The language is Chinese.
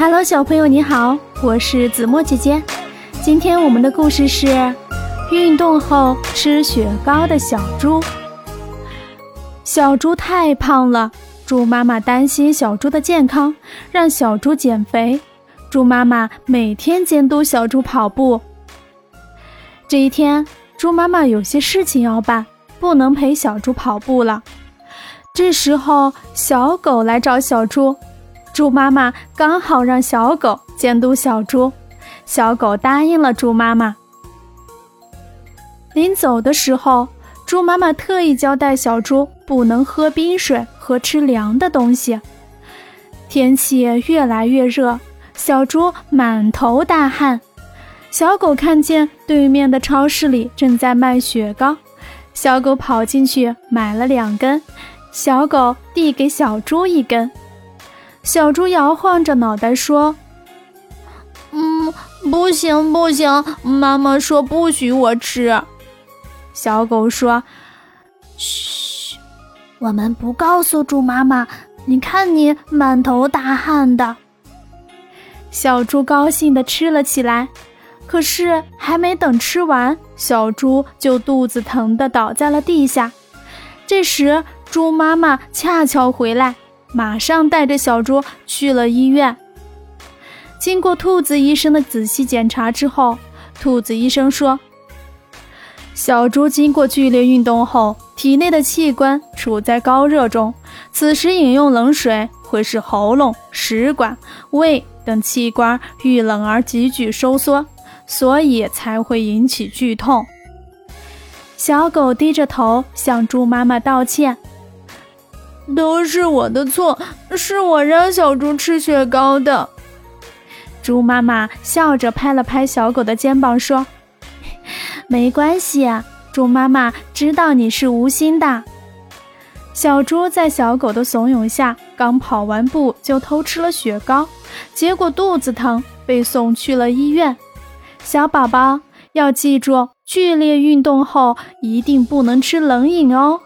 Hello，小朋友你好，我是子墨姐姐。今天我们的故事是运动后吃雪糕的小猪。小猪太胖了，猪妈妈担心小猪的健康，让小猪减肥。猪妈妈每天监督小猪跑步。这一天，猪妈妈有些事情要办，不能陪小猪跑步了。这时候，小狗来找小猪。猪妈妈刚好让小狗监督小猪，小狗答应了猪妈妈。临走的时候，猪妈妈特意交代小猪不能喝冰水和吃凉的东西。天气越来越热，小猪满头大汗。小狗看见对面的超市里正在卖雪糕，小狗跑进去买了两根，小狗递给小猪一根。小猪摇晃着脑袋说：“嗯，不行不行，妈妈说不许我吃。”小狗说：“嘘，我们不告诉猪妈妈。你看你满头大汗的。”小猪高兴地吃了起来，可是还没等吃完，小猪就肚子疼得倒在了地下。这时，猪妈妈恰巧回来。马上带着小猪去了医院。经过兔子医生的仔细检查之后，兔子医生说：“小猪经过剧烈运动后，体内的器官处在高热中，此时饮用冷水会使喉咙、食管、胃等器官遇冷而急剧收缩，所以才会引起剧痛。”小狗低着头向猪妈妈道歉。都是我的错，是我让小猪吃雪糕的。猪妈妈笑着拍了拍小狗的肩膀，说：“没关系，猪妈妈知道你是无心的。”小猪在小狗的怂恿下，刚跑完步就偷吃了雪糕，结果肚子疼，被送去了医院。小宝宝要记住，剧烈运动后一定不能吃冷饮哦。